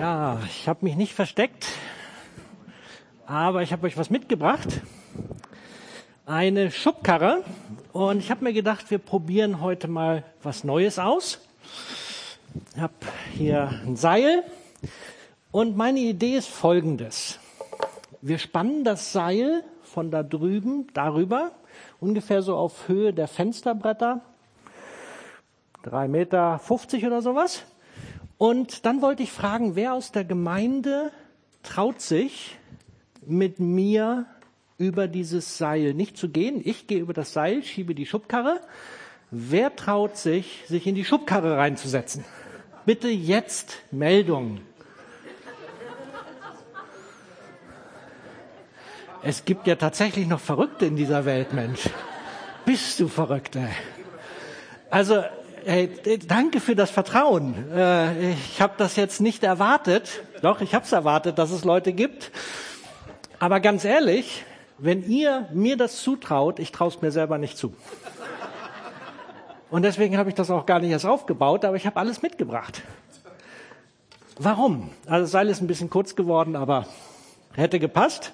Ja, ich habe mich nicht versteckt, aber ich habe euch was mitgebracht. Eine Schubkarre. Und ich habe mir gedacht, wir probieren heute mal was Neues aus. Ich habe hier ein Seil. Und meine Idee ist folgendes. Wir spannen das Seil von da drüben darüber, ungefähr so auf Höhe der Fensterbretter. Drei Meter fünfzig oder sowas. Und dann wollte ich fragen, wer aus der Gemeinde traut sich, mit mir über dieses Seil nicht zu gehen? Ich gehe über das Seil, schiebe die Schubkarre. Wer traut sich, sich in die Schubkarre reinzusetzen? Bitte jetzt Meldung. Es gibt ja tatsächlich noch Verrückte in dieser Welt, Mensch. Bist du Verrückte? Also Hey, danke für das Vertrauen. Äh, ich habe das jetzt nicht erwartet. Doch, ich habe es erwartet, dass es Leute gibt. Aber ganz ehrlich, wenn ihr mir das zutraut, ich traue es mir selber nicht zu. Und deswegen habe ich das auch gar nicht erst aufgebaut, aber ich habe alles mitgebracht. Warum? Also das Seil ist ein bisschen kurz geworden, aber hätte gepasst.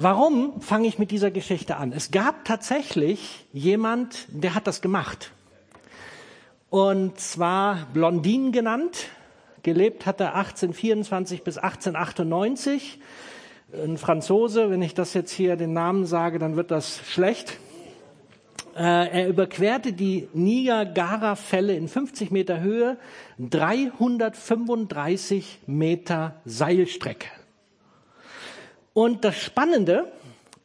Warum fange ich mit dieser Geschichte an? Es gab tatsächlich jemand, der hat das gemacht. Und zwar Blondin genannt. Gelebt hat er 1824 bis 1898. Ein Franzose, wenn ich das jetzt hier den Namen sage, dann wird das schlecht. Äh, er überquerte die Niagara-Fälle in 50 Meter Höhe, 335 Meter Seilstrecke. Und das Spannende,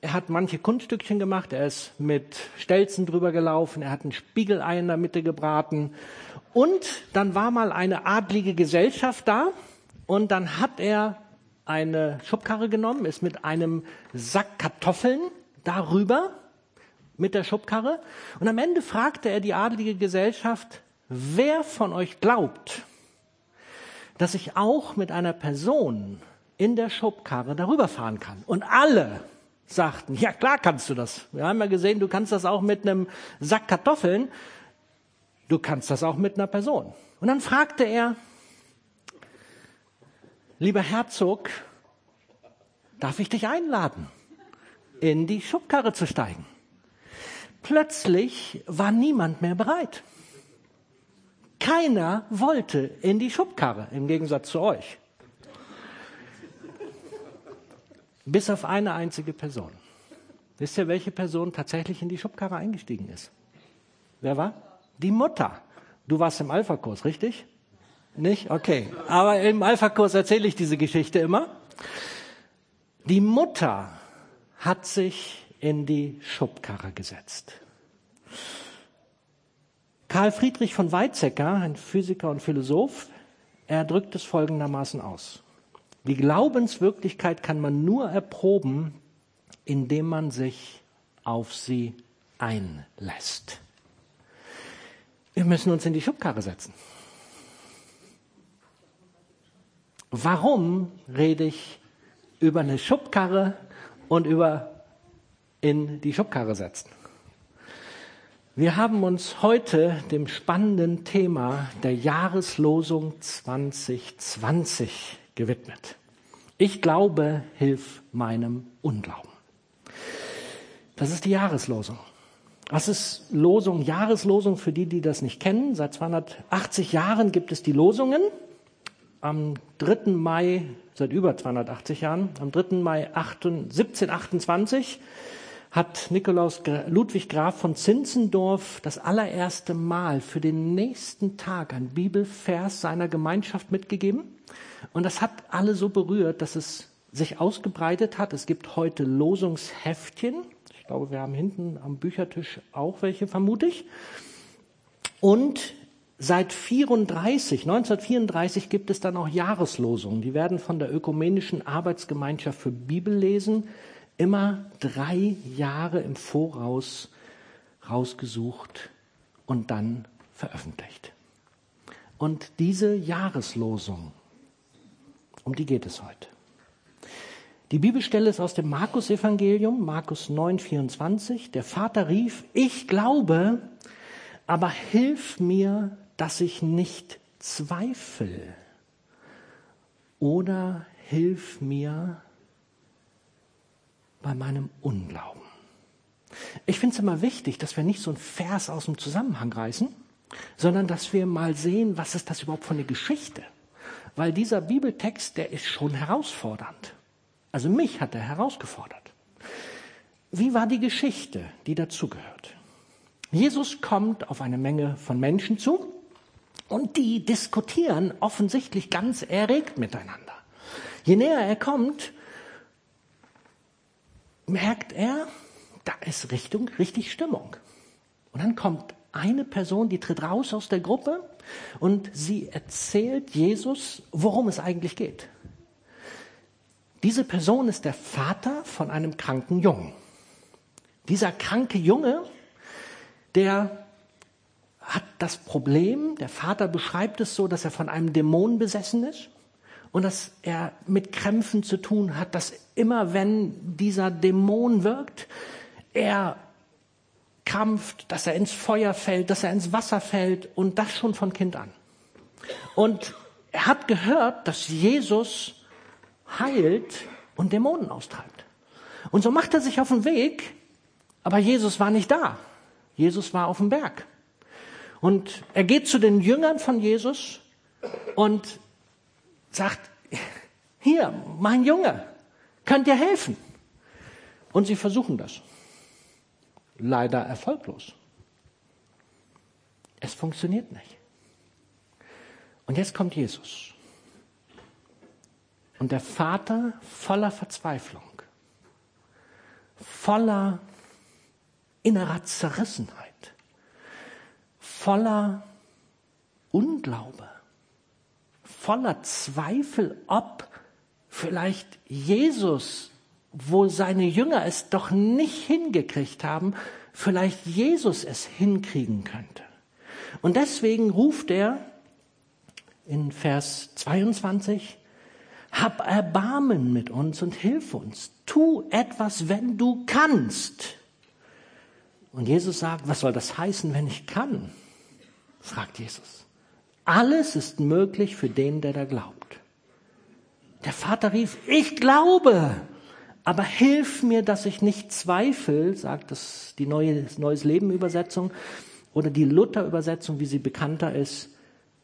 er hat manche Kunststückchen gemacht, er ist mit Stelzen drüber gelaufen, er hat ein Spiegelei in der Mitte gebraten. Und dann war mal eine adlige Gesellschaft da und dann hat er eine Schubkarre genommen, ist mit einem Sack Kartoffeln darüber mit der Schubkarre und am Ende fragte er die adlige Gesellschaft, wer von euch glaubt, dass ich auch mit einer Person in der Schubkarre darüber fahren kann. Und alle sagten, ja klar kannst du das. Wir haben ja gesehen, du kannst das auch mit einem Sack Kartoffeln. Du kannst das auch mit einer Person. Und dann fragte er, lieber Herzog, darf ich dich einladen, in die Schubkarre zu steigen? Plötzlich war niemand mehr bereit. Keiner wollte in die Schubkarre, im Gegensatz zu euch. Bis auf eine einzige Person. Wisst ihr, welche Person tatsächlich in die Schubkarre eingestiegen ist? Wer war? Die Mutter. Du warst im Alpha-Kurs, richtig? Nicht? Okay. Aber im Alpha-Kurs erzähle ich diese Geschichte immer. Die Mutter hat sich in die Schubkarre gesetzt. Karl Friedrich von Weizsäcker, ein Physiker und Philosoph, er drückt es folgendermaßen aus. Die Glaubenswirklichkeit kann man nur erproben, indem man sich auf sie einlässt. Wir müssen uns in die Schubkarre setzen. Warum rede ich über eine Schubkarre und über in die Schubkarre setzen? Wir haben uns heute dem spannenden Thema der Jahreslosung 2020 gewidmet. Ich glaube, hilf meinem Unglauben. Das ist die Jahreslosung. Was ist Losung? Jahreslosung für die, die das nicht kennen. Seit 280 Jahren gibt es die Losungen. Am 3. Mai, seit über 280 Jahren, am 3. Mai 1728 hat Nikolaus Ludwig Graf von Zinzendorf das allererste Mal für den nächsten Tag ein Bibelvers seiner Gemeinschaft mitgegeben. Und das hat alle so berührt, dass es sich ausgebreitet hat. Es gibt heute Losungsheftchen. Ich glaube, wir haben hinten am Büchertisch auch welche, vermute ich. Und seit 34, 1934 gibt es dann auch Jahreslosungen. Die werden von der Ökumenischen Arbeitsgemeinschaft für Bibellesen immer drei Jahre im Voraus rausgesucht und dann veröffentlicht. Und diese Jahreslosung um die geht es heute. Die Bibelstelle ist aus dem Markus-Evangelium, Markus 9, 24. Der Vater rief, ich glaube, aber hilf mir, dass ich nicht zweifle. oder hilf mir bei meinem Unglauben. Ich finde es immer wichtig, dass wir nicht so einen Vers aus dem Zusammenhang reißen, sondern dass wir mal sehen, was ist das überhaupt für eine Geschichte. Weil dieser Bibeltext, der ist schon herausfordernd. Also mich hat er herausgefordert. Wie war die Geschichte, die dazugehört? Jesus kommt auf eine Menge von Menschen zu und die diskutieren offensichtlich ganz erregt miteinander. Je näher er kommt, merkt er, da ist Richtung, richtig Stimmung. Und dann kommt eine Person, die tritt raus aus der Gruppe und sie erzählt Jesus, worum es eigentlich geht. Diese Person ist der Vater von einem kranken Jungen. Dieser kranke Junge, der hat das Problem, der Vater beschreibt es so, dass er von einem Dämon besessen ist und dass er mit Krämpfen zu tun hat, dass immer wenn dieser Dämon wirkt, er krampft, dass er ins Feuer fällt, dass er ins Wasser fällt und das schon von Kind an. Und er hat gehört, dass Jesus heilt und Dämonen austreibt. Und so macht er sich auf den Weg, aber Jesus war nicht da. Jesus war auf dem Berg. Und er geht zu den Jüngern von Jesus und sagt, hier, mein Junge, könnt ihr helfen? Und sie versuchen das leider erfolglos. Es funktioniert nicht. Und jetzt kommt Jesus. Und der Vater voller Verzweiflung, voller innerer Zerrissenheit, voller Unglaube, voller Zweifel, ob vielleicht Jesus wo seine Jünger es doch nicht hingekriegt haben, vielleicht Jesus es hinkriegen könnte. Und deswegen ruft er in Vers 22, hab Erbarmen mit uns und hilf uns. Tu etwas, wenn du kannst. Und Jesus sagt, was soll das heißen, wenn ich kann? fragt Jesus. Alles ist möglich für den, der da glaubt. Der Vater rief, ich glaube. Aber hilf mir, dass ich nicht zweifle, sagt das die neue Neues Leben Übersetzung oder die Luther Übersetzung, wie sie bekannter ist,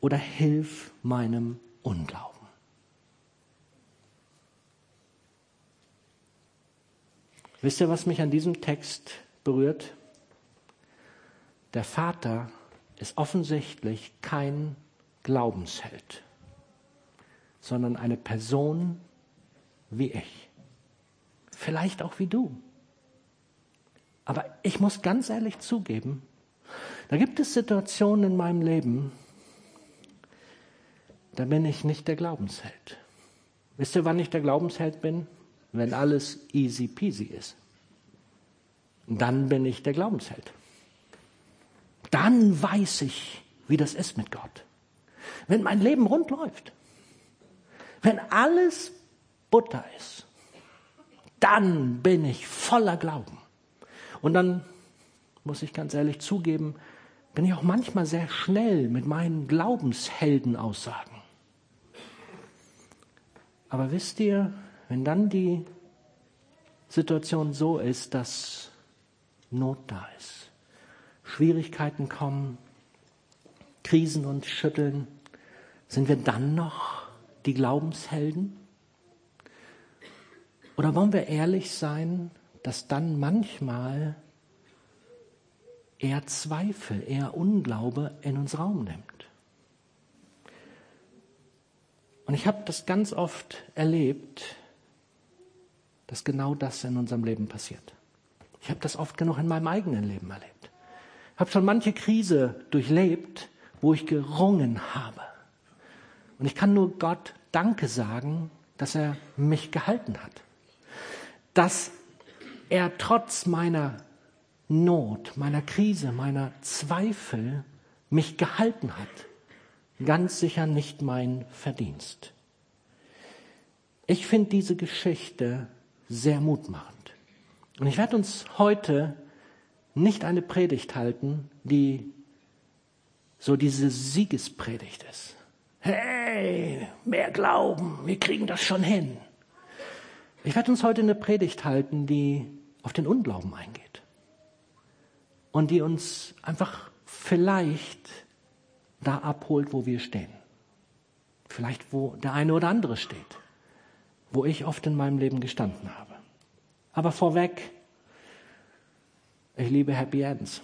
oder hilf meinem Unglauben. Wisst ihr, was mich an diesem Text berührt? Der Vater ist offensichtlich kein Glaubensheld, sondern eine Person wie ich vielleicht auch wie du. Aber ich muss ganz ehrlich zugeben, da gibt es Situationen in meinem Leben, da bin ich nicht der Glaubensheld. Wisst ihr, wann ich der Glaubensheld bin? Wenn alles easy peasy ist. Dann bin ich der Glaubensheld. Dann weiß ich, wie das ist mit Gott. Wenn mein Leben rund läuft. Wenn alles Butter ist dann bin ich voller Glauben. Und dann muss ich ganz ehrlich zugeben, bin ich auch manchmal sehr schnell mit meinen Glaubensheldenaussagen. Aber wisst ihr, wenn dann die Situation so ist, dass Not da ist, Schwierigkeiten kommen, Krisen uns schütteln, sind wir dann noch die Glaubenshelden? Oder wollen wir ehrlich sein, dass dann manchmal eher Zweifel, eher Unglaube in uns Raum nimmt? Und ich habe das ganz oft erlebt, dass genau das in unserem Leben passiert. Ich habe das oft genug in meinem eigenen Leben erlebt. Ich habe schon manche Krise durchlebt, wo ich gerungen habe. Und ich kann nur Gott Danke sagen, dass er mich gehalten hat dass er trotz meiner Not, meiner Krise, meiner Zweifel mich gehalten hat. Ganz sicher nicht mein Verdienst. Ich finde diese Geschichte sehr mutmachend. Und ich werde uns heute nicht eine Predigt halten, die so diese Siegespredigt ist, Hey, mehr Glauben, wir kriegen das schon hin. Ich werde uns heute eine Predigt halten, die auf den Unglauben eingeht. Und die uns einfach vielleicht da abholt, wo wir stehen. Vielleicht, wo der eine oder andere steht. Wo ich oft in meinem Leben gestanden habe. Aber vorweg, ich liebe Happy Ends.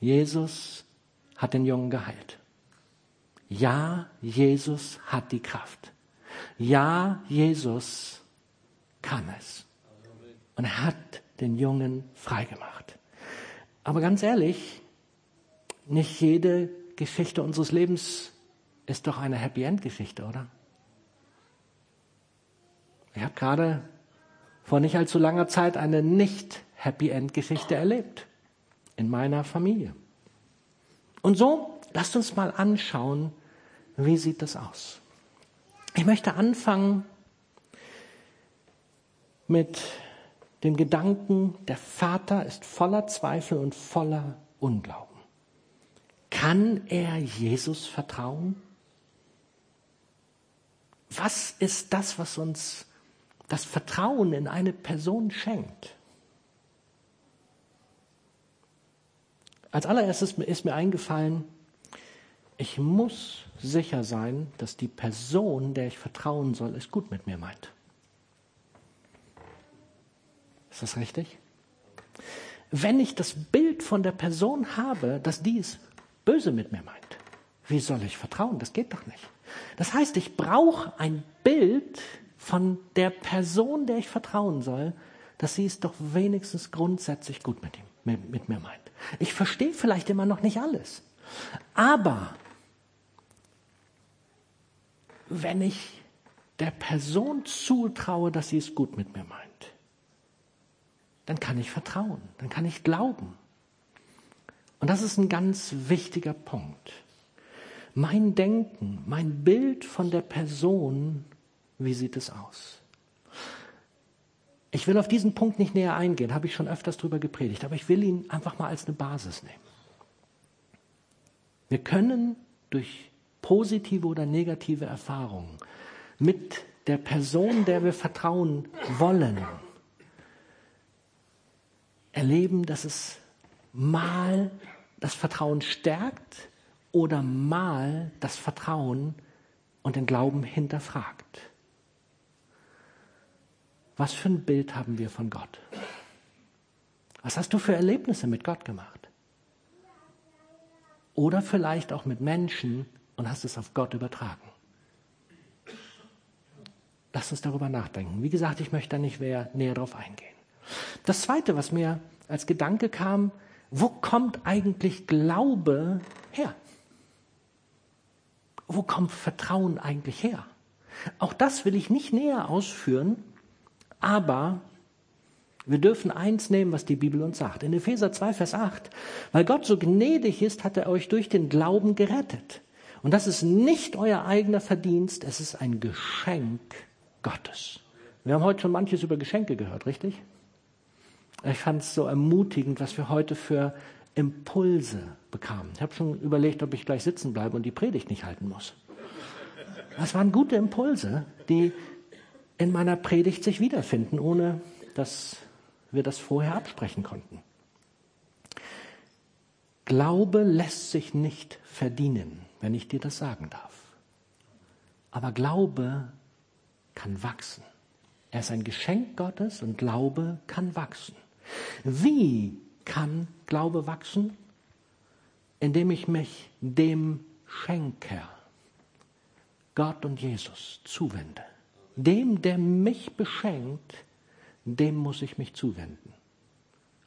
Jesus hat den Jungen geheilt. Ja, Jesus hat die Kraft. Ja, Jesus kann es. Und er hat den Jungen freigemacht. Aber ganz ehrlich, nicht jede Geschichte unseres Lebens ist doch eine Happy End Geschichte, oder? Ich habe gerade vor nicht allzu langer Zeit eine nicht Happy End Geschichte erlebt in meiner Familie. Und so, lasst uns mal anschauen, wie sieht das aus. Ich möchte anfangen mit dem Gedanken, der Vater ist voller Zweifel und voller Unglauben. Kann er Jesus vertrauen? Was ist das, was uns das Vertrauen in eine Person schenkt? Als allererstes ist mir eingefallen, ich muss sicher sein, dass die Person, der ich vertrauen soll, es gut mit mir meint. Ist das richtig? Wenn ich das Bild von der Person habe, dass die es böse mit mir meint, wie soll ich vertrauen? Das geht doch nicht. Das heißt, ich brauche ein Bild von der Person, der ich vertrauen soll, dass sie es doch wenigstens grundsätzlich gut mit, ihm, mit, mit mir meint. Ich verstehe vielleicht immer noch nicht alles. Aber wenn ich der Person zutraue, dass sie es gut mit mir meint, dann kann ich vertrauen, dann kann ich glauben. Und das ist ein ganz wichtiger Punkt. Mein Denken, mein Bild von der Person, wie sieht es aus? Ich will auf diesen Punkt nicht näher eingehen, habe ich schon öfters darüber gepredigt, aber ich will ihn einfach mal als eine Basis nehmen. Wir können durch positive oder negative Erfahrungen mit der Person, der wir vertrauen wollen, erleben, dass es mal das Vertrauen stärkt oder mal das Vertrauen und den Glauben hinterfragt. Was für ein Bild haben wir von Gott? Was hast du für Erlebnisse mit Gott gemacht? Oder vielleicht auch mit Menschen und hast es auf Gott übertragen. Lass uns darüber nachdenken. Wie gesagt, ich möchte da nicht näher, näher drauf eingehen. Das Zweite, was mir als Gedanke kam, wo kommt eigentlich Glaube her? Wo kommt Vertrauen eigentlich her? Auch das will ich nicht näher ausführen, aber wir dürfen eins nehmen, was die Bibel uns sagt. In Epheser 2, Vers 8. Weil Gott so gnädig ist, hat er euch durch den Glauben gerettet. Und das ist nicht euer eigener Verdienst, es ist ein Geschenk Gottes. Wir haben heute schon manches über Geschenke gehört, richtig? Ich fand es so ermutigend, was wir heute für Impulse bekamen. Ich habe schon überlegt, ob ich gleich sitzen bleibe und die Predigt nicht halten muss. Das waren gute Impulse, die in meiner Predigt sich wiederfinden, ohne dass wir das vorher absprechen konnten. Glaube lässt sich nicht verdienen, wenn ich dir das sagen darf. Aber Glaube kann wachsen. Er ist ein Geschenk Gottes und Glaube kann wachsen. Wie kann Glaube wachsen? Indem ich mich dem Schenker, Gott und Jesus, zuwende. Dem, der mich beschenkt, dem muss ich mich zuwenden.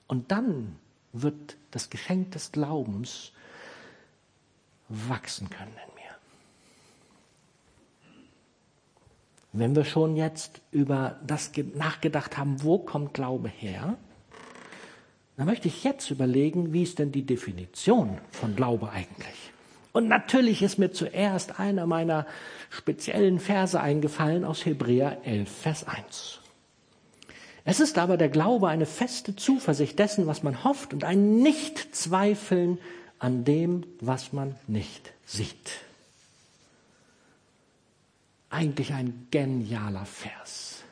Und dann wird das Geschenk des Glaubens wachsen können in mir. Wenn wir schon jetzt über das nachgedacht haben, wo kommt Glaube her, dann möchte ich jetzt überlegen, wie ist denn die Definition von Glaube eigentlich? Und natürlich ist mir zuerst einer meiner speziellen Verse eingefallen aus Hebräer 11, Vers 1. Es ist aber der Glaube eine feste Zuversicht dessen, was man hofft und ein Nichtzweifeln an dem, was man nicht sieht. Eigentlich ein genialer Vers.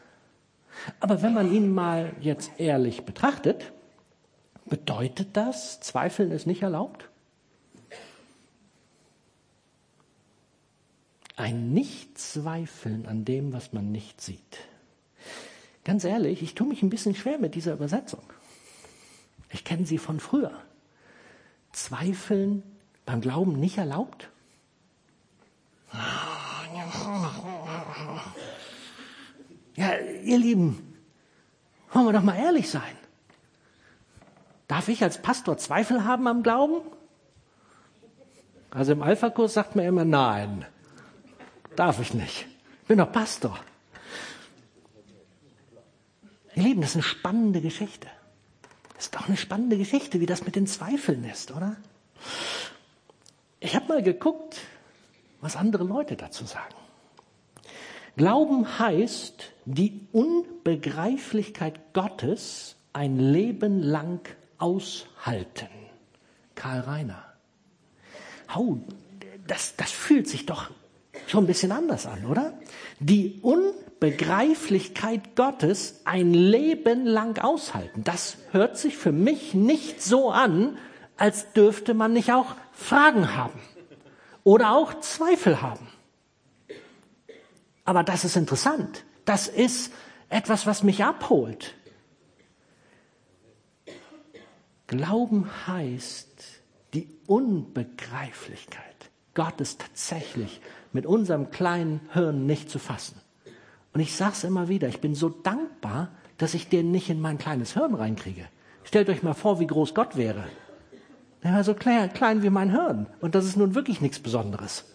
Aber wenn man ihn mal jetzt ehrlich betrachtet, bedeutet das, Zweifeln ist nicht erlaubt? Ein Nicht-Zweifeln an dem, was man nicht sieht. Ganz ehrlich, ich tue mich ein bisschen schwer mit dieser Übersetzung. Ich kenne sie von früher. Zweifeln beim Glauben nicht erlaubt? Ja, ihr Lieben, wollen wir doch mal ehrlich sein. Darf ich als Pastor Zweifel haben am Glauben? Also im Alpha-Kurs sagt man immer nein. Darf ich nicht. Ich bin doch Pastor. Ihr Lieben, das ist eine spannende Geschichte. Das ist doch eine spannende Geschichte, wie das mit den Zweifeln ist, oder? Ich habe mal geguckt, was andere Leute dazu sagen. Glauben heißt, die Unbegreiflichkeit Gottes ein Leben lang aushalten. Karl Reiner. Oh, das, das fühlt sich doch schon ein bisschen anders an, oder? Die Unbegreiflichkeit Gottes ein Leben lang aushalten. Das hört sich für mich nicht so an, als dürfte man nicht auch Fragen haben oder auch Zweifel haben. Aber das ist interessant. Das ist etwas, was mich abholt. Glauben heißt die Unbegreiflichkeit Gottes tatsächlich mit unserem kleinen Hirn nicht zu fassen. Und ich sage es immer wieder, ich bin so dankbar, dass ich den nicht in mein kleines Hirn reinkriege. Stellt euch mal vor, wie groß Gott wäre. Der war so klein, klein wie mein Hirn. Und das ist nun wirklich nichts Besonderes.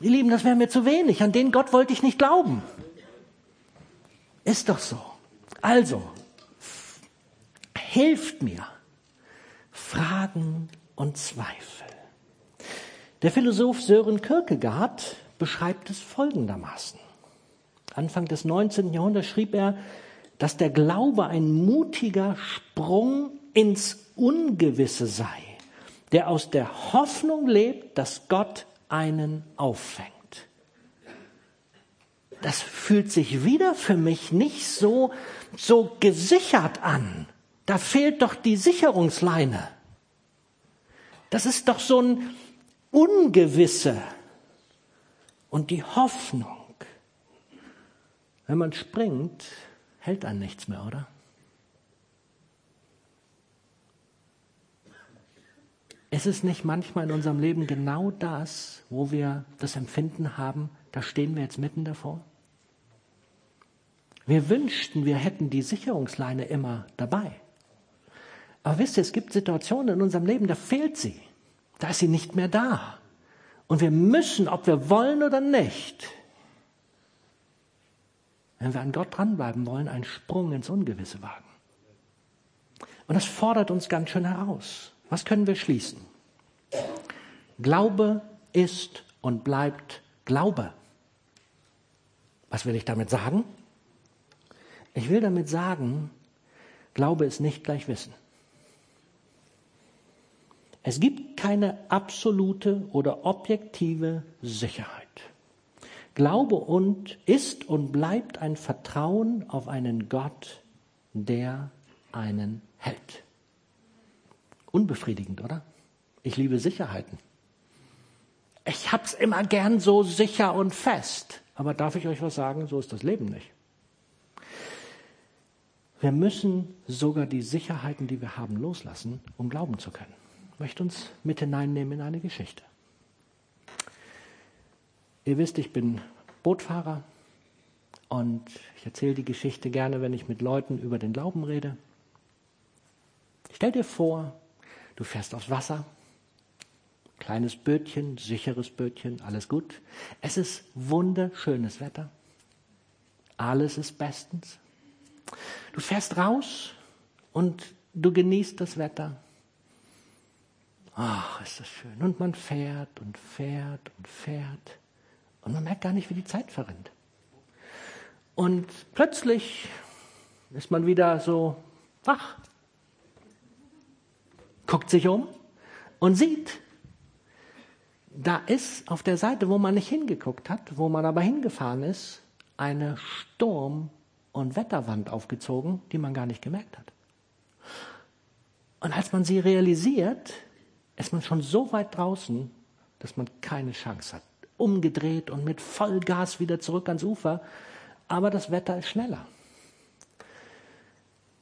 Ihr Lieben, das wäre mir zu wenig. An den Gott wollte ich nicht glauben. Ist doch so. Also, hilft mir. Fragen und Zweifel. Der Philosoph Sören Kierkegaard beschreibt es folgendermaßen. Anfang des 19. Jahrhunderts schrieb er, dass der Glaube ein mutiger Sprung ins Ungewisse sei, der aus der Hoffnung lebt, dass Gott einen auffängt. Das fühlt sich wieder für mich nicht so, so gesichert an. Da fehlt doch die Sicherungsleine. Das ist doch so ein, Ungewisse und die Hoffnung. Wenn man springt, hält einen nichts mehr, oder? Ist es nicht manchmal in unserem Leben genau das, wo wir das Empfinden haben, da stehen wir jetzt mitten davor? Wir wünschten, wir hätten die Sicherungsleine immer dabei. Aber wisst ihr, es gibt Situationen in unserem Leben, da fehlt sie. Da ist sie nicht mehr da. Und wir müssen, ob wir wollen oder nicht, wenn wir an Gott dranbleiben wollen, einen Sprung ins Ungewisse wagen. Und das fordert uns ganz schön heraus. Was können wir schließen? Glaube ist und bleibt Glaube. Was will ich damit sagen? Ich will damit sagen, Glaube ist nicht gleich Wissen. Es gibt keine absolute oder objektive Sicherheit. Glaube und ist und bleibt ein Vertrauen auf einen Gott, der einen hält. Unbefriedigend, oder? Ich liebe Sicherheiten. Ich hab's immer gern so sicher und fest. Aber darf ich euch was sagen? So ist das Leben nicht. Wir müssen sogar die Sicherheiten, die wir haben, loslassen, um glauben zu können möchte uns mit hineinnehmen in eine Geschichte. Ihr wisst, ich bin Bootfahrer und ich erzähle die Geschichte gerne, wenn ich mit Leuten über den Glauben rede. Stell dir vor, du fährst aufs Wasser, kleines Bötchen, sicheres Bötchen, alles gut. Es ist wunderschönes Wetter, alles ist bestens. Du fährst raus und du genießt das Wetter. Ach, ist das schön. Und man fährt und fährt und fährt. Und man merkt gar nicht, wie die Zeit verrinnt. Und plötzlich ist man wieder so wach, guckt sich um und sieht, da ist auf der Seite, wo man nicht hingeguckt hat, wo man aber hingefahren ist, eine Sturm- und Wetterwand aufgezogen, die man gar nicht gemerkt hat. Und als man sie realisiert, ist man schon so weit draußen, dass man keine Chance hat. Umgedreht und mit Vollgas wieder zurück ans Ufer. Aber das Wetter ist schneller.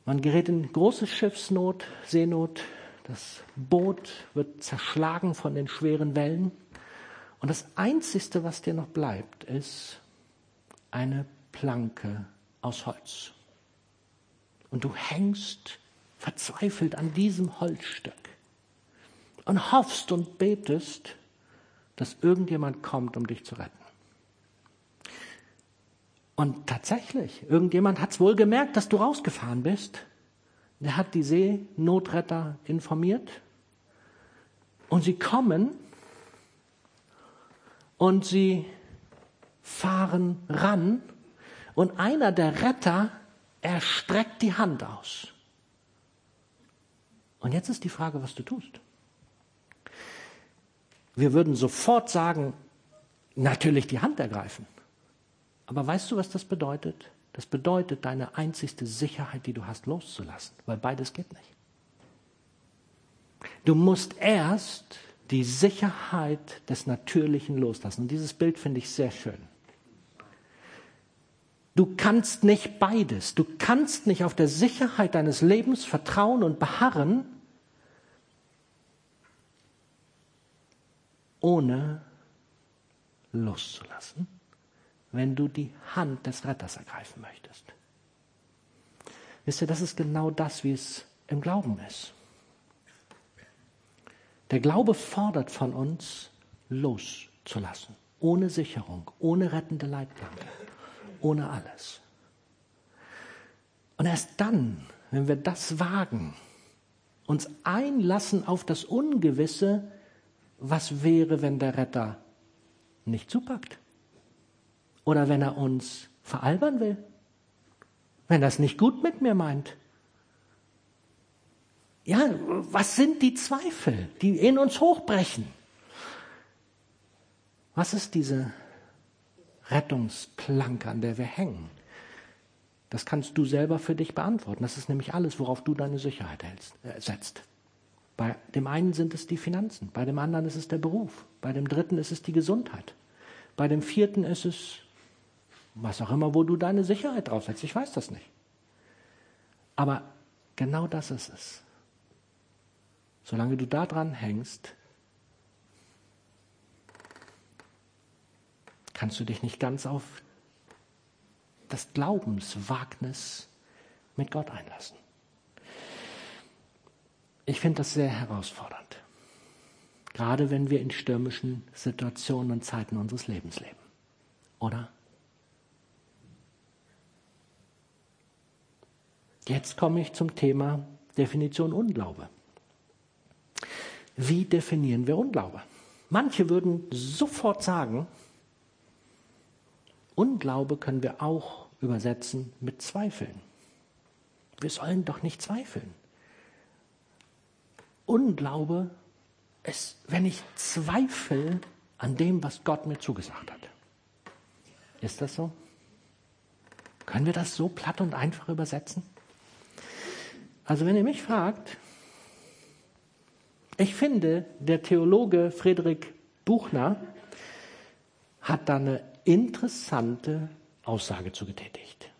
Man gerät in große Schiffsnot, Seenot. Das Boot wird zerschlagen von den schweren Wellen. Und das Einzige, was dir noch bleibt, ist eine Planke aus Holz. Und du hängst verzweifelt an diesem Holzstück und hoffst und betest, dass irgendjemand kommt, um dich zu retten. Und tatsächlich, irgendjemand hat es wohl gemerkt, dass du rausgefahren bist. Der hat die Seenotretter informiert. Und sie kommen und sie fahren ran. Und einer der Retter erstreckt die Hand aus. Und jetzt ist die Frage, was du tust. Wir würden sofort sagen, natürlich die Hand ergreifen. Aber weißt du, was das bedeutet? Das bedeutet, deine einzigste Sicherheit, die du hast, loszulassen, weil beides geht nicht. Du musst erst die Sicherheit des Natürlichen loslassen. Und dieses Bild finde ich sehr schön. Du kannst nicht beides. Du kannst nicht auf der Sicherheit deines Lebens vertrauen und beharren, ohne loszulassen wenn du die Hand des Retters ergreifen möchtest. Wisst ihr, das ist genau das, wie es im Glauben ist. Der Glaube fordert von uns, loszulassen, ohne Sicherung, ohne rettende Leitplanke, ohne alles. Und erst dann, wenn wir das wagen, uns einlassen auf das Ungewisse, was wäre, wenn der Retter nicht zupackt? Oder wenn er uns veralbern will. Wenn er es nicht gut mit mir meint. Ja, was sind die Zweifel, die in uns hochbrechen? Was ist diese Rettungsplanke, an der wir hängen? Das kannst du selber für dich beantworten. Das ist nämlich alles, worauf du deine Sicherheit hältst, äh, setzt. Bei dem einen sind es die Finanzen, bei dem anderen ist es der Beruf, bei dem dritten ist es die Gesundheit, bei dem vierten ist es was auch immer, wo du deine Sicherheit draufsetzt. Ich weiß das nicht. Aber genau das ist es. Solange du da dran hängst, kannst du dich nicht ganz auf das Glaubenswagnis mit Gott einlassen. Ich finde das sehr herausfordernd. Gerade wenn wir in stürmischen Situationen und Zeiten unseres Lebens leben. Oder? Jetzt komme ich zum Thema Definition Unglaube. Wie definieren wir Unglaube? Manche würden sofort sagen, Unglaube können wir auch übersetzen mit Zweifeln. Wir sollen doch nicht zweifeln. Unglaube ist, wenn ich zweifle an dem, was Gott mir zugesagt hat. Ist das so? Können wir das so platt und einfach übersetzen? Also wenn ihr mich fragt, ich finde, der Theologe Friedrich Buchner hat da eine interessante Aussage zu getätigt.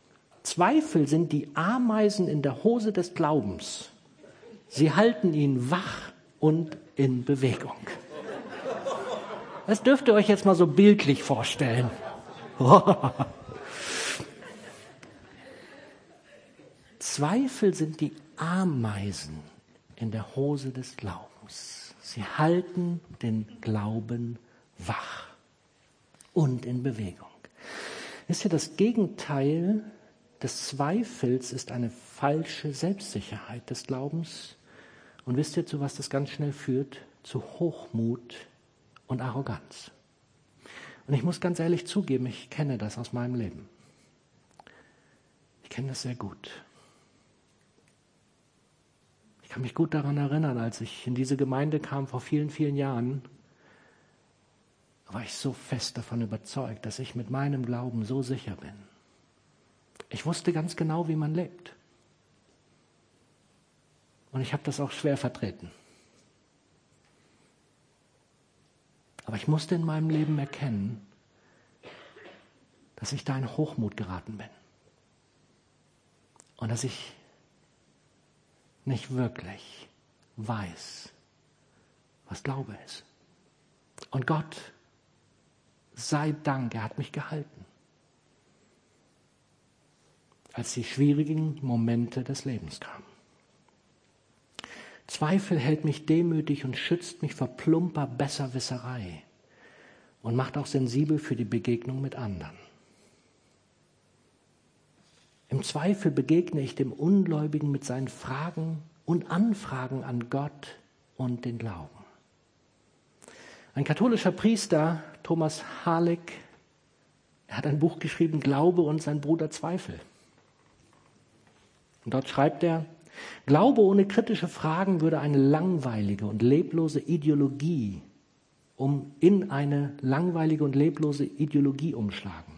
Zweifel sind die Ameisen in der Hose des Glaubens. Sie halten ihn wach und in Bewegung. Das dürft ihr euch jetzt mal so bildlich vorstellen. Zweifel sind die Ameisen in der Hose des Glaubens. Sie halten den Glauben wach und in Bewegung. Wisst ihr, das Gegenteil des Zweifels ist eine falsche Selbstsicherheit des Glaubens. Und wisst ihr, zu was das ganz schnell führt? Zu Hochmut und Arroganz. Und ich muss ganz ehrlich zugeben, ich kenne das aus meinem Leben. Ich kenne das sehr gut kann mich gut daran erinnern, als ich in diese Gemeinde kam vor vielen, vielen Jahren, war ich so fest davon überzeugt, dass ich mit meinem Glauben so sicher bin. Ich wusste ganz genau, wie man lebt. Und ich habe das auch schwer vertreten. Aber ich musste in meinem Leben erkennen, dass ich da in Hochmut geraten bin. Und dass ich nicht wirklich weiß, was Glaube ist. Und Gott sei Dank, er hat mich gehalten. Als die schwierigen Momente des Lebens kamen. Zweifel hält mich demütig und schützt mich vor plumper Besserwisserei und macht auch sensibel für die Begegnung mit anderen. Im Zweifel begegne ich dem Ungläubigen mit seinen Fragen und Anfragen an Gott und den Glauben. Ein katholischer Priester, Thomas Harlik, er hat ein Buch geschrieben, Glaube und sein Bruder Zweifel. Und dort schreibt er, Glaube ohne kritische Fragen würde eine langweilige und leblose Ideologie um in eine langweilige und leblose Ideologie umschlagen.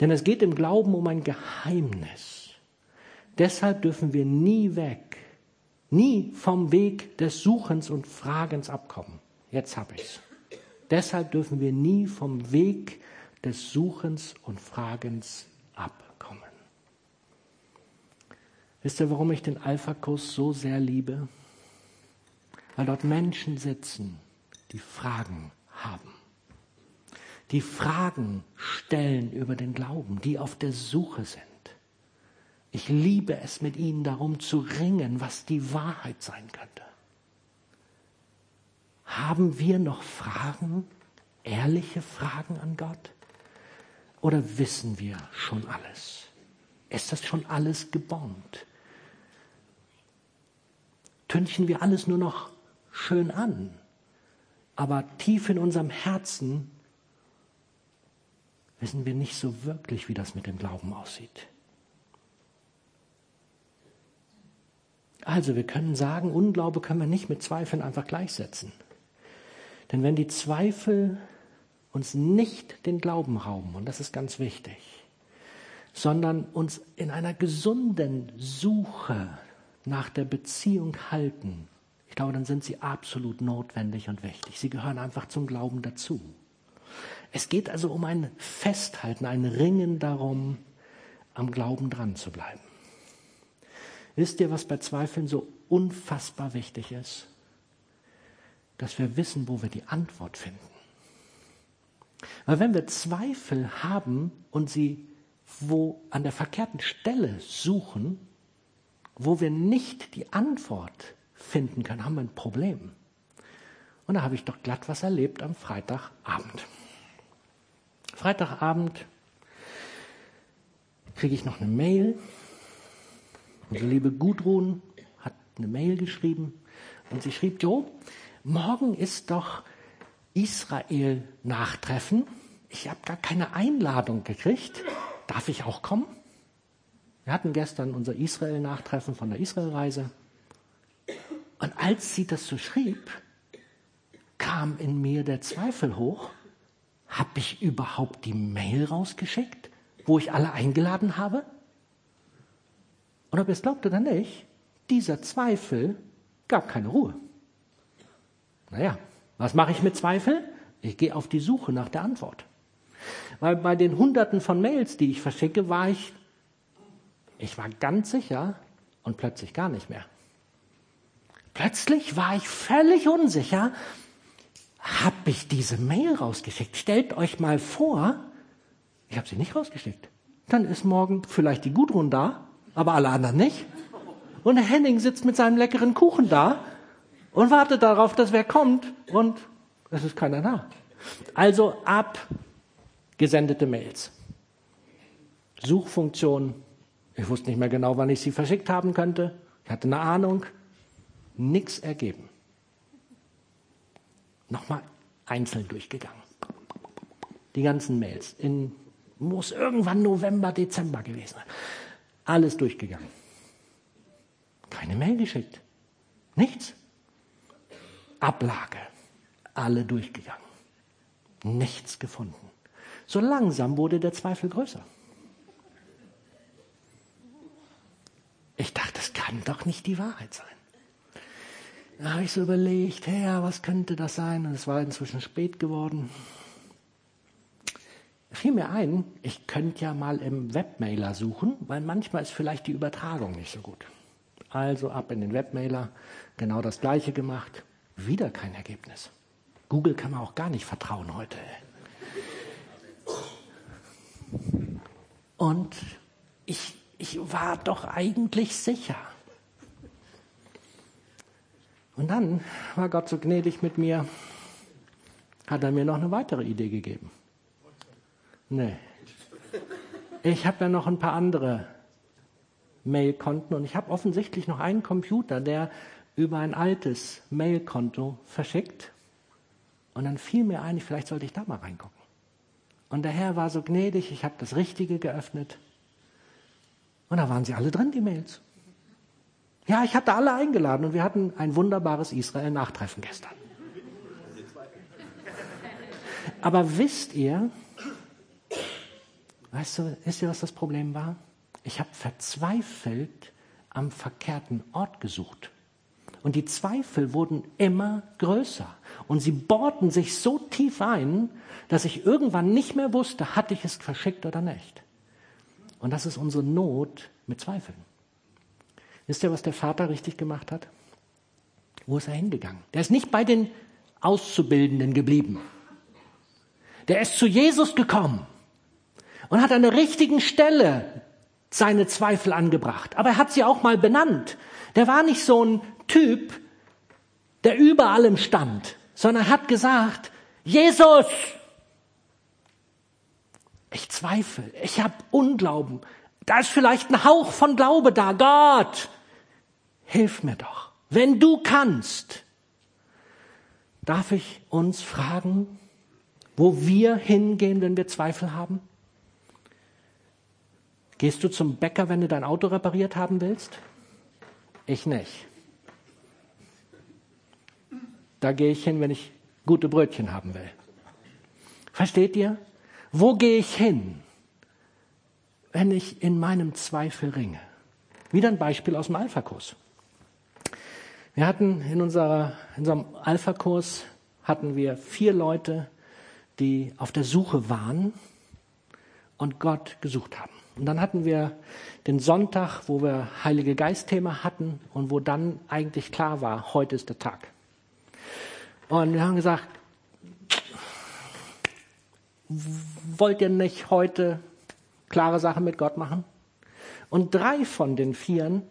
Denn es geht im Glauben um ein Geheimnis. Deshalb dürfen wir nie weg, nie vom Weg des Suchens und Fragens abkommen. Jetzt habe ich's. Deshalb dürfen wir nie vom Weg des Suchens und Fragens abkommen. Wisst ihr, warum ich den Alpha-Kurs so sehr liebe? Weil dort Menschen sitzen, die Fragen haben die Fragen stellen über den Glauben, die auf der Suche sind. Ich liebe es, mit ihnen darum zu ringen, was die Wahrheit sein könnte. Haben wir noch Fragen, ehrliche Fragen an Gott? Oder wissen wir schon alles? Ist das schon alles gebombt? Tünchen wir alles nur noch schön an, aber tief in unserem Herzen wissen wir nicht so wirklich, wie das mit dem Glauben aussieht. Also wir können sagen, Unglaube können wir nicht mit Zweifeln einfach gleichsetzen. Denn wenn die Zweifel uns nicht den Glauben rauben, und das ist ganz wichtig, sondern uns in einer gesunden Suche nach der Beziehung halten, ich glaube, dann sind sie absolut notwendig und wichtig. Sie gehören einfach zum Glauben dazu. Es geht also um ein Festhalten, ein Ringen darum, am Glauben dran zu bleiben. Wisst ihr, was bei Zweifeln so unfassbar wichtig ist? Dass wir wissen, wo wir die Antwort finden. Weil wenn wir Zweifel haben und sie wo an der verkehrten Stelle suchen, wo wir nicht die Antwort finden können, haben wir ein Problem. Und da habe ich doch glatt was erlebt am Freitagabend. Freitagabend kriege ich noch eine Mail. Unsere liebe Gudrun hat eine Mail geschrieben und sie schrieb, Jo, morgen ist doch Israel-Nachtreffen. Ich habe gar keine Einladung gekriegt. Darf ich auch kommen? Wir hatten gestern unser Israel-Nachtreffen von der Israel-Reise. Und als sie das so schrieb, kam in mir der Zweifel hoch, habe ich überhaupt die Mail rausgeschickt, wo ich alle eingeladen habe? Und ob ihr es glaubt oder nicht, dieser Zweifel gab keine Ruhe. Naja, was mache ich mit Zweifel? Ich gehe auf die Suche nach der Antwort. Weil bei den Hunderten von Mails, die ich verschicke, war ich, ich war ganz sicher und plötzlich gar nicht mehr. Plötzlich war ich völlig unsicher, habe ich diese Mail rausgeschickt. Stellt euch mal vor, ich habe sie nicht rausgeschickt. Dann ist morgen vielleicht die Gudrun da, aber alle anderen nicht. Und Henning sitzt mit seinem leckeren Kuchen da und wartet darauf, dass wer kommt und es ist keiner da. Also ab gesendete Mails. Suchfunktion. Ich wusste nicht mehr genau, wann ich sie verschickt haben könnte. Ich hatte eine Ahnung. Nichts ergeben nochmal einzeln durchgegangen. Die ganzen Mails. In, muss irgendwann November, Dezember gewesen sein. Alles durchgegangen. Keine Mail geschickt. Nichts. Ablage. Alle durchgegangen. Nichts gefunden. So langsam wurde der Zweifel größer. Ich dachte, das kann doch nicht die Wahrheit sein. Da habe ich so überlegt, Herr, was könnte das sein? Und es war inzwischen spät geworden. Fiel mir ein, ich könnte ja mal im Webmailer suchen, weil manchmal ist vielleicht die Übertragung nicht so gut. Also ab in den Webmailer, genau das gleiche gemacht, wieder kein Ergebnis. Google kann man auch gar nicht vertrauen heute. Und ich, ich war doch eigentlich sicher. Und dann war Gott so gnädig mit mir, hat er mir noch eine weitere Idee gegeben. Nee. Ich habe ja noch ein paar andere Mailkonten und ich habe offensichtlich noch einen Computer, der über ein altes Mailkonto verschickt. Und dann fiel mir ein, vielleicht sollte ich da mal reingucken. Und der Herr war so gnädig, ich habe das Richtige geöffnet. Und da waren sie alle drin, die Mails. Ja, ich hatte alle eingeladen und wir hatten ein wunderbares Israel-Nachtreffen gestern. Aber wisst ihr, weißt du, wisst ihr, was das Problem war? Ich habe verzweifelt am verkehrten Ort gesucht. Und die Zweifel wurden immer größer. Und sie bohrten sich so tief ein, dass ich irgendwann nicht mehr wusste, hatte ich es verschickt oder nicht. Und das ist unsere Not mit Zweifeln. Wisst ihr, was der Vater richtig gemacht hat? Wo ist er hingegangen? Der ist nicht bei den Auszubildenden geblieben. Der ist zu Jesus gekommen und hat an der richtigen Stelle seine Zweifel angebracht. Aber er hat sie auch mal benannt. Der war nicht so ein Typ, der über allem stand, sondern hat gesagt, Jesus, ich zweifle, ich habe Unglauben, da ist vielleicht ein Hauch von Glaube da. Gott, hilf mir doch. Wenn du kannst, darf ich uns fragen, wo wir hingehen, wenn wir Zweifel haben? Gehst du zum Bäcker, wenn du dein Auto repariert haben willst? Ich nicht. Da gehe ich hin, wenn ich gute Brötchen haben will. Versteht ihr? Wo gehe ich hin, wenn ich in meinem Zweifel ringe? Wieder ein Beispiel aus dem Alpha-Kurs. Wir hatten in, unserer, in unserem Alpha-Kurs hatten wir vier Leute, die auf der Suche waren und Gott gesucht haben. Und dann hatten wir den Sonntag, wo wir Heilige Geist-Thema hatten und wo dann eigentlich klar war, heute ist der Tag. Und wir haben gesagt, wollt ihr nicht heute klare Sachen mit Gott machen? Und drei von den Vieren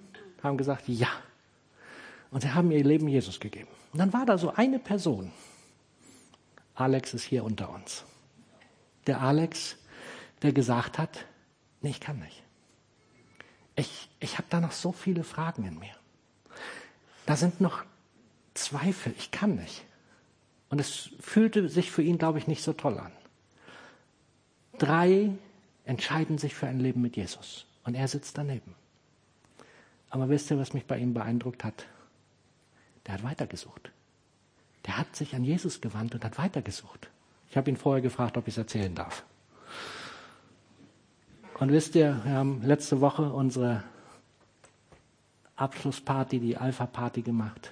haben gesagt, ja. Und sie haben ihr Leben Jesus gegeben. Und dann war da so eine Person. Alex ist hier unter uns. Der Alex, der gesagt hat, Nee, ich kann nicht. Ich, ich habe da noch so viele Fragen in mir. Da sind noch Zweifel. Ich kann nicht. Und es fühlte sich für ihn, glaube ich, nicht so toll an. Drei entscheiden sich für ein Leben mit Jesus. Und er sitzt daneben. Aber wisst ihr, was mich bei ihm beeindruckt hat? Der hat weitergesucht. Der hat sich an Jesus gewandt und hat weitergesucht. Ich habe ihn vorher gefragt, ob ich es erzählen darf. Und wisst ihr, wir haben letzte Woche unsere Abschlussparty, die Alpha-Party gemacht.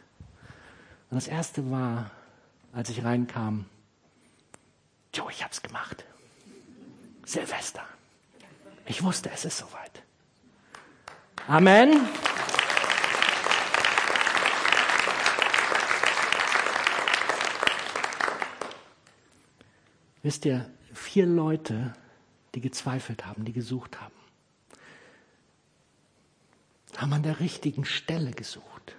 Und das erste war, als ich reinkam, Joe, ich hab's gemacht. Silvester. Ich wusste, es ist soweit. Amen. Wisst ihr, vier Leute die gezweifelt haben, die gesucht haben. Haben an der richtigen Stelle gesucht.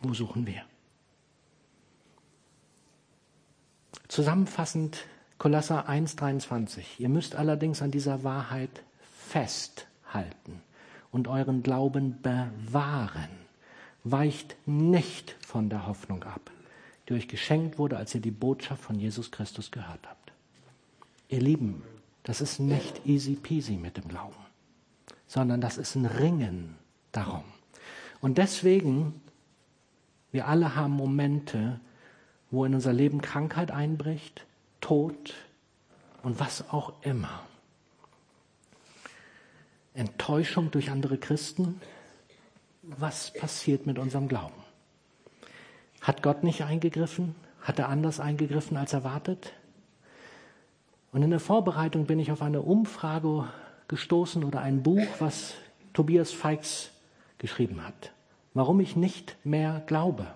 Wo suchen wir? Zusammenfassend Kolosser 1,23. Ihr müsst allerdings an dieser Wahrheit festhalten und euren Glauben bewahren. Weicht nicht von der Hoffnung ab die euch geschenkt wurde, als ihr die Botschaft von Jesus Christus gehört habt. Ihr Lieben, das ist nicht easy peasy mit dem Glauben. sondern das ist ein Ringen darum. Und deswegen, wir alle haben Momente, wo in unser Leben Krankheit einbricht, Tod und was auch immer. Enttäuschung durch andere Christen. Was passiert mit unserem Glauben? Hat Gott nicht eingegriffen? Hat er anders eingegriffen als erwartet? Und in der Vorbereitung bin ich auf eine Umfrage gestoßen oder ein Buch, was Tobias Feix geschrieben hat. Warum ich nicht mehr glaube.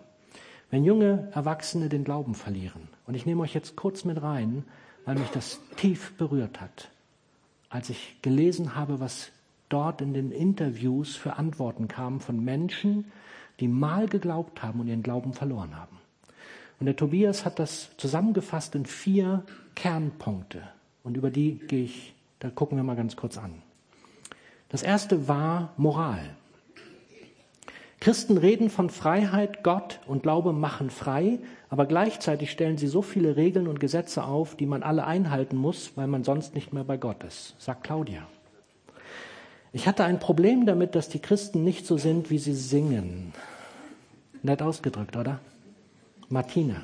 Wenn junge Erwachsene den Glauben verlieren. Und ich nehme euch jetzt kurz mit rein, weil mich das tief berührt hat, als ich gelesen habe, was dort in den Interviews für Antworten kamen von Menschen, die mal geglaubt haben und ihren Glauben verloren haben. Und der Tobias hat das zusammengefasst in vier Kernpunkte. Und über die gehe ich, da gucken wir mal ganz kurz an. Das erste war Moral. Christen reden von Freiheit, Gott und Glaube machen frei, aber gleichzeitig stellen sie so viele Regeln und Gesetze auf, die man alle einhalten muss, weil man sonst nicht mehr bei Gott ist, sagt Claudia. Ich hatte ein Problem damit, dass die Christen nicht so sind, wie sie singen. Nett ausgedrückt, oder? Martina.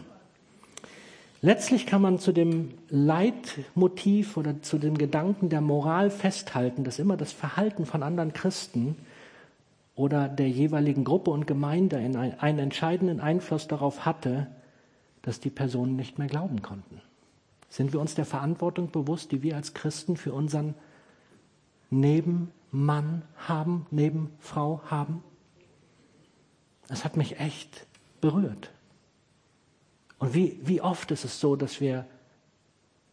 Letztlich kann man zu dem Leitmotiv oder zu dem Gedanken der Moral festhalten, dass immer das Verhalten von anderen Christen oder der jeweiligen Gruppe und Gemeinde einen entscheidenden Einfluss darauf hatte, dass die Personen nicht mehr glauben konnten. Sind wir uns der Verantwortung bewusst, die wir als Christen für unseren Nebenmann haben, Nebenfrau haben? Das hat mich echt berührt. Und wie, wie oft ist es so, dass wir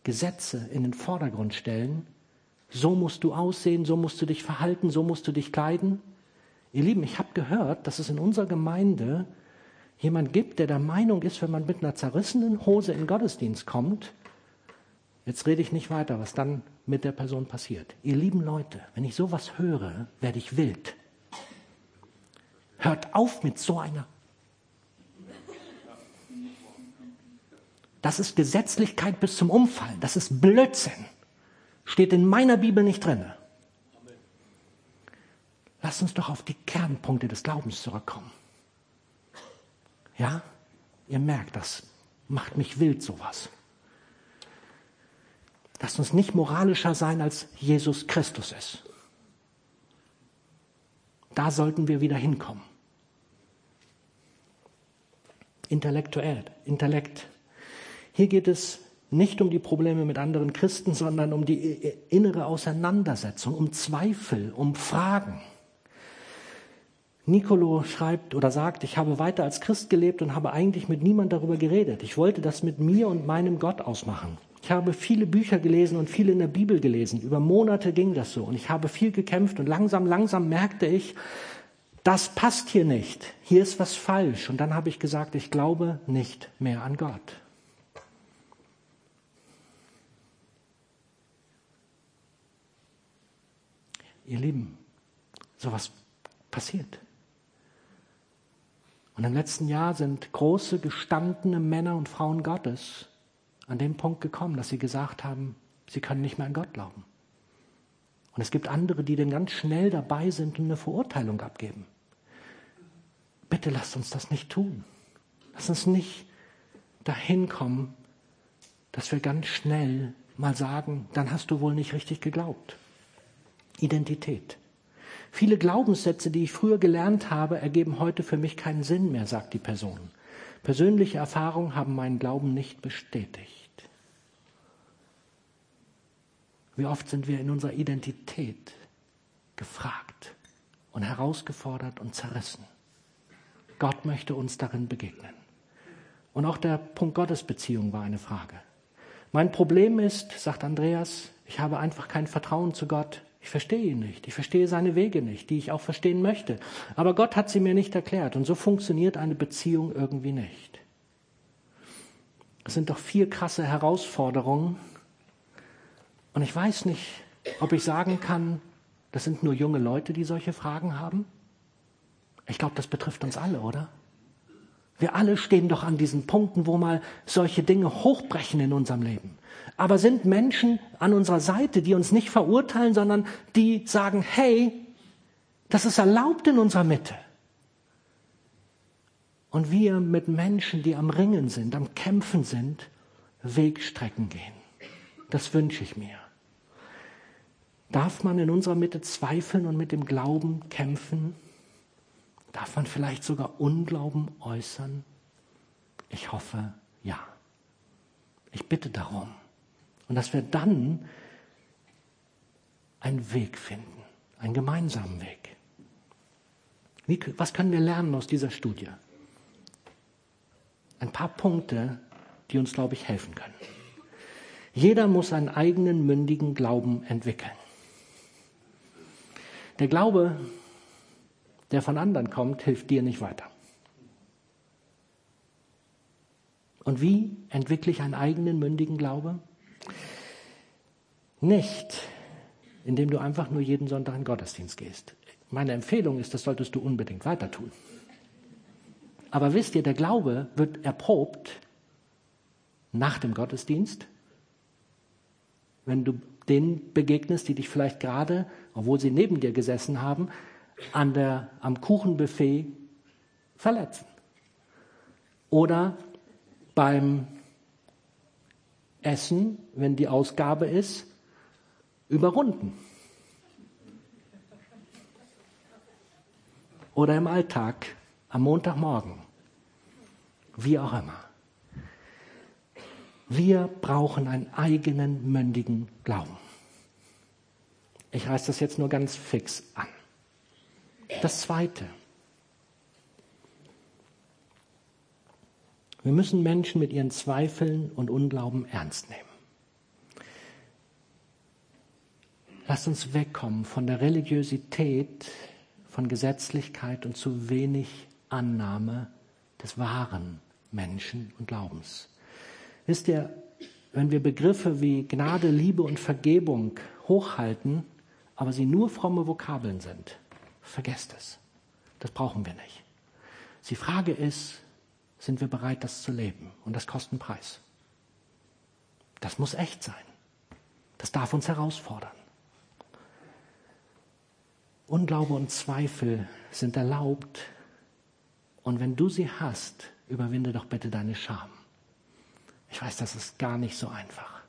Gesetze in den Vordergrund stellen? So musst du aussehen, so musst du dich verhalten, so musst du dich kleiden. Ihr Lieben, ich habe gehört, dass es in unserer Gemeinde jemand gibt, der der Meinung ist, wenn man mit einer zerrissenen Hose in den Gottesdienst kommt, jetzt rede ich nicht weiter, was dann mit der Person passiert. Ihr lieben Leute, wenn ich sowas höre, werde ich wild. Hört auf mit so einer. Das ist Gesetzlichkeit bis zum Umfallen. Das ist Blödsinn. Steht in meiner Bibel nicht drin. Lass uns doch auf die Kernpunkte des Glaubens zurückkommen. Ja, ihr merkt, das macht mich wild sowas. Lasst uns nicht moralischer sein, als Jesus Christus ist. Da sollten wir wieder hinkommen intellektuell, Intellekt. Hier geht es nicht um die Probleme mit anderen Christen, sondern um die innere Auseinandersetzung, um Zweifel, um Fragen. Nicolo schreibt oder sagt, ich habe weiter als Christ gelebt und habe eigentlich mit niemand darüber geredet. Ich wollte das mit mir und meinem Gott ausmachen. Ich habe viele Bücher gelesen und viele in der Bibel gelesen. Über Monate ging das so und ich habe viel gekämpft und langsam, langsam merkte ich, das passt hier nicht, hier ist was falsch. Und dann habe ich gesagt, ich glaube nicht mehr an Gott. Ihr Lieben, sowas passiert. Und im letzten Jahr sind große, gestandene Männer und Frauen Gottes an den Punkt gekommen, dass sie gesagt haben, sie können nicht mehr an Gott glauben. Und es gibt andere, die dann ganz schnell dabei sind und eine Verurteilung abgeben. Bitte lasst uns das nicht tun. Lass uns nicht dahin kommen, dass wir ganz schnell mal sagen, dann hast du wohl nicht richtig geglaubt. Identität. Viele Glaubenssätze, die ich früher gelernt habe, ergeben heute für mich keinen Sinn mehr, sagt die Person. Persönliche Erfahrungen haben meinen Glauben nicht bestätigt. Wie oft sind wir in unserer Identität gefragt und herausgefordert und zerrissen? Gott möchte uns darin begegnen. Und auch der Punkt Gottesbeziehung war eine Frage. Mein Problem ist, sagt Andreas, ich habe einfach kein Vertrauen zu Gott. Ich verstehe ihn nicht. Ich verstehe seine Wege nicht, die ich auch verstehen möchte. Aber Gott hat sie mir nicht erklärt. Und so funktioniert eine Beziehung irgendwie nicht. Es sind doch vier krasse Herausforderungen. Und ich weiß nicht, ob ich sagen kann, das sind nur junge Leute, die solche Fragen haben. Ich glaube, das betrifft uns alle, oder? Wir alle stehen doch an diesen Punkten, wo mal solche Dinge hochbrechen in unserem Leben. Aber sind Menschen an unserer Seite, die uns nicht verurteilen, sondern die sagen, hey, Das ist erlaubt in unserer Mitte. Und wir mit Menschen, die am Ringen sind, am Kämpfen sind, Wegstrecken gehen. Das wünsche ich mir. Darf man in unserer Mitte zweifeln und mit dem Glauben kämpfen? Darf man vielleicht sogar Unglauben äußern? Ich hoffe, ja. Ich bitte darum. Und dass wir dann einen Weg finden, einen gemeinsamen Weg. Wie, was können wir lernen aus dieser Studie? Ein paar Punkte, die uns, glaube ich, helfen können. Jeder muss einen eigenen mündigen Glauben entwickeln. Der Glaube, der von anderen kommt, hilft dir nicht weiter. Und wie entwickle ich einen eigenen mündigen Glaube? Nicht, indem du einfach nur jeden Sonntag in den Gottesdienst gehst. Meine Empfehlung ist, das solltest du unbedingt weiter tun. Aber wisst ihr, der Glaube wird erprobt nach dem Gottesdienst, wenn du denen begegnest, die dich vielleicht gerade obwohl sie neben dir gesessen haben, an der, am Kuchenbuffet verletzen. Oder beim Essen, wenn die Ausgabe ist, überrunden. Oder im Alltag, am Montagmorgen. Wie auch immer. Wir brauchen einen eigenen mündigen Glauben. Ich reiße das jetzt nur ganz fix an. Das Zweite. Wir müssen Menschen mit ihren Zweifeln und Unglauben ernst nehmen. Lasst uns wegkommen von der Religiosität, von Gesetzlichkeit und zu wenig Annahme des wahren Menschen und Glaubens. Wisst ihr, wenn wir Begriffe wie Gnade, Liebe und Vergebung hochhalten, aber sie nur fromme Vokabeln sind, vergesst es. Das brauchen wir nicht. Die Frage ist, sind wir bereit, das zu leben? Und das kostet einen Preis. Das muss echt sein. Das darf uns herausfordern. Unglaube und Zweifel sind erlaubt. Und wenn du sie hast, überwinde doch bitte deine Scham. Ich weiß, das ist gar nicht so einfach.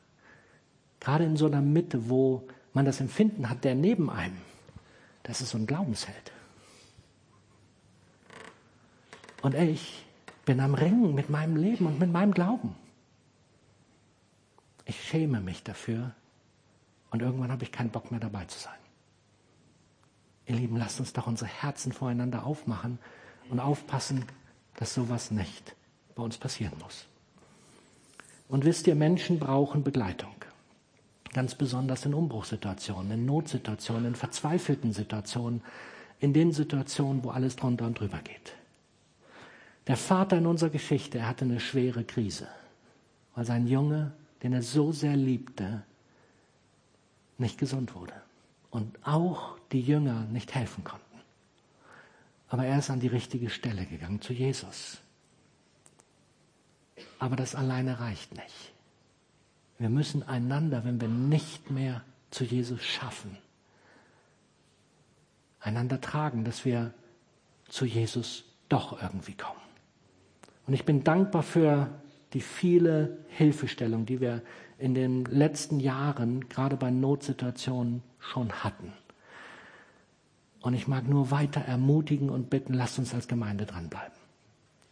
Gerade in so einer Mitte, wo man das Empfinden hat, der neben einem, das ist so ein Glaubensheld. Und ich bin am Ringen mit meinem Leben und mit meinem Glauben. Ich schäme mich dafür und irgendwann habe ich keinen Bock mehr dabei zu sein. Ihr Lieben, lasst uns doch unsere Herzen voreinander aufmachen und aufpassen, dass sowas nicht bei uns passieren muss. Und wisst ihr, Menschen brauchen Begleitung ganz besonders in Umbruchssituationen, in Notsituationen, in verzweifelten Situationen, in den Situationen, wo alles drunter und drüber geht. Der Vater in unserer Geschichte, er hatte eine schwere Krise, weil sein Junge, den er so sehr liebte, nicht gesund wurde und auch die Jünger nicht helfen konnten. Aber er ist an die richtige Stelle gegangen, zu Jesus. Aber das alleine reicht nicht. Wir müssen einander, wenn wir nicht mehr zu Jesus schaffen, einander tragen, dass wir zu Jesus doch irgendwie kommen. Und ich bin dankbar für die viele Hilfestellung, die wir in den letzten Jahren, gerade bei Notsituationen, schon hatten. Und ich mag nur weiter ermutigen und bitten, lasst uns als Gemeinde dranbleiben.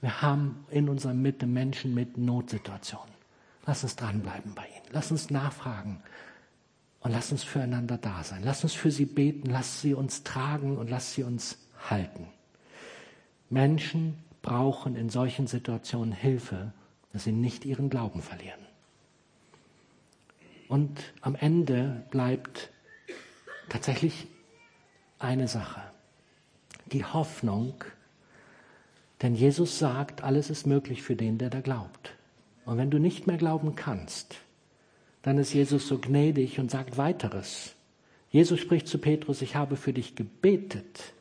Wir haben in unserer Mitte Menschen mit Notsituationen. Lass uns dranbleiben bei ihnen. Lass uns nachfragen. Und lass uns füreinander da sein. Lass uns für sie beten. Lass sie uns tragen und lass sie uns halten. Menschen brauchen in solchen Situationen Hilfe, dass sie nicht ihren Glauben verlieren. Und am Ende bleibt tatsächlich eine Sache. Die Hoffnung, denn Jesus sagt, alles ist möglich für den, der da glaubt. Und wenn du nicht mehr glauben kannst, dann ist Jesus so gnädig und sagt weiteres. Jesus spricht zu Petrus, ich habe für dich gebetet,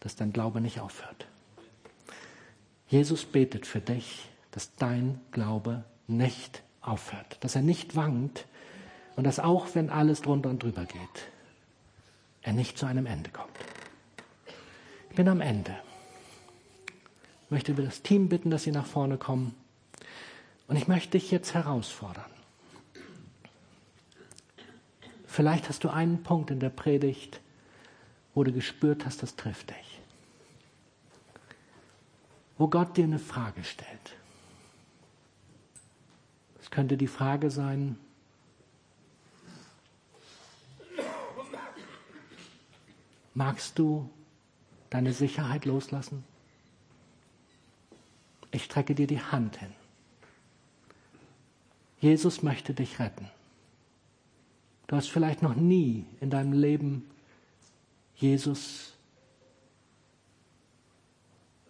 dass dein Glaube nicht aufhört. Jesus betet für dich, dass dein Glaube nicht aufhört, dass er nicht wankt und dass auch wenn alles drunter und drüber geht, er nicht zu einem Ende kommt. Ich bin am Ende. Ich möchte das Team bitten, dass sie nach vorne kommen. Und ich möchte dich jetzt herausfordern. Vielleicht hast du einen Punkt in der Predigt, wo du gespürt hast, das trifft dich. Wo Gott dir eine Frage stellt. Es könnte die Frage sein, magst du deine Sicherheit loslassen? Ich strecke dir die Hand hin. Jesus möchte dich retten. Du hast vielleicht noch nie in deinem Leben Jesus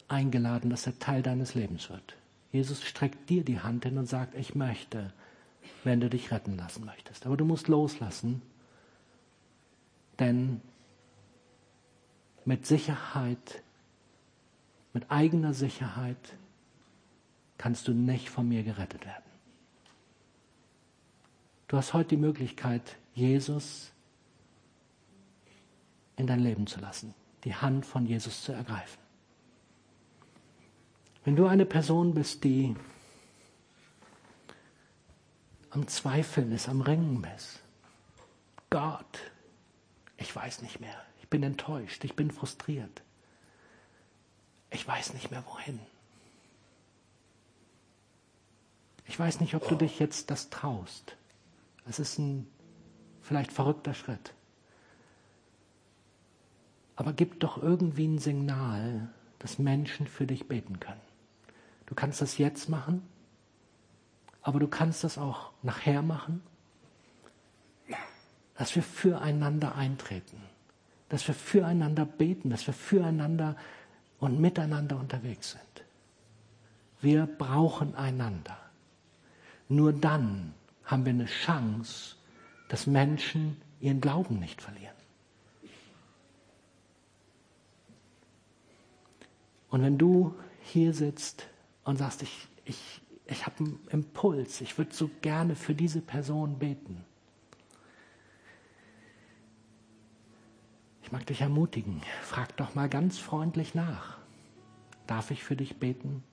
eingeladen, dass er Teil deines Lebens wird. Jesus streckt dir die Hand hin und sagt, ich möchte, wenn du dich retten lassen möchtest. Aber du musst loslassen, denn mit Sicherheit, mit eigener Sicherheit kannst du nicht von mir gerettet werden. Du hast heute die Möglichkeit, Jesus in dein Leben zu lassen, die Hand von Jesus zu ergreifen. Wenn du eine Person bist, die am Zweifeln ist, am Ringen ist, Gott, ich weiß nicht mehr, ich bin enttäuscht, ich bin frustriert, ich weiß nicht mehr wohin. Ich weiß nicht, ob du dich jetzt das traust. Es ist ein vielleicht verrückter Schritt. Aber gib doch irgendwie ein Signal, dass Menschen für dich beten können. Du kannst das jetzt machen, aber du kannst das auch nachher machen, dass wir füreinander eintreten, dass wir füreinander beten, dass wir füreinander und miteinander unterwegs sind. Wir brauchen einander. Nur dann haben wir eine Chance, dass Menschen ihren Glauben nicht verlieren. Und wenn du hier sitzt und sagst, ich, ich, ich habe einen Impuls, ich würde so gerne für diese Person beten. Ich mag dich ermutigen, frag doch mal ganz freundlich nach. Darf ich für dich beten?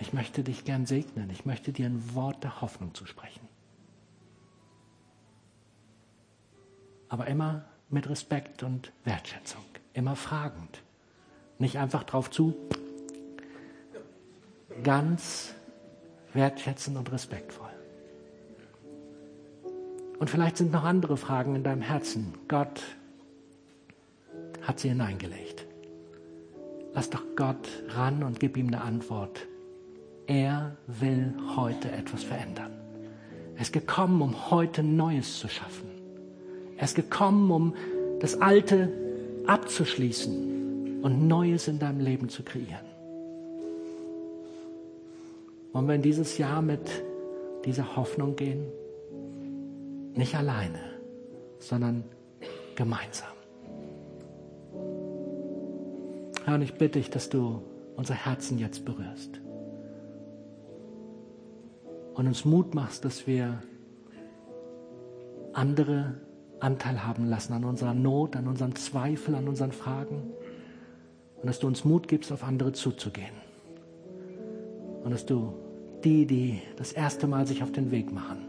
Ich möchte dich gern segnen. Ich möchte dir ein Wort der Hoffnung zu sprechen. Aber immer mit Respekt und Wertschätzung, immer fragend, nicht einfach drauf zu, ganz wertschätzend und respektvoll. Und vielleicht sind noch andere Fragen in deinem Herzen. Gott hat sie hineingelegt. Lass doch Gott ran und gib ihm eine Antwort. Er will heute etwas verändern. Er ist gekommen, um heute Neues zu schaffen. Er ist gekommen, um das Alte abzuschließen und Neues in deinem Leben zu kreieren. Wollen wir in dieses Jahr mit dieser Hoffnung gehen? Nicht alleine, sondern gemeinsam. Herr, und ich bitte dich, dass du unser Herzen jetzt berührst und uns Mut machst, dass wir andere Anteil haben lassen an unserer Not, an unserem Zweifel, an unseren Fragen. Und dass du uns Mut gibst, auf andere zuzugehen. Und dass du die, die das erste Mal sich auf den Weg machen,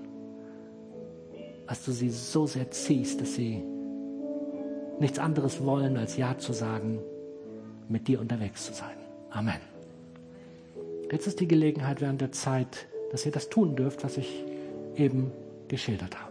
dass du sie so sehr ziehst, dass sie nichts anderes wollen, als Ja zu sagen, mit dir unterwegs zu sein. Amen. Jetzt ist die Gelegenheit während der Zeit, dass ihr das tun dürft, was ich eben geschildert habe.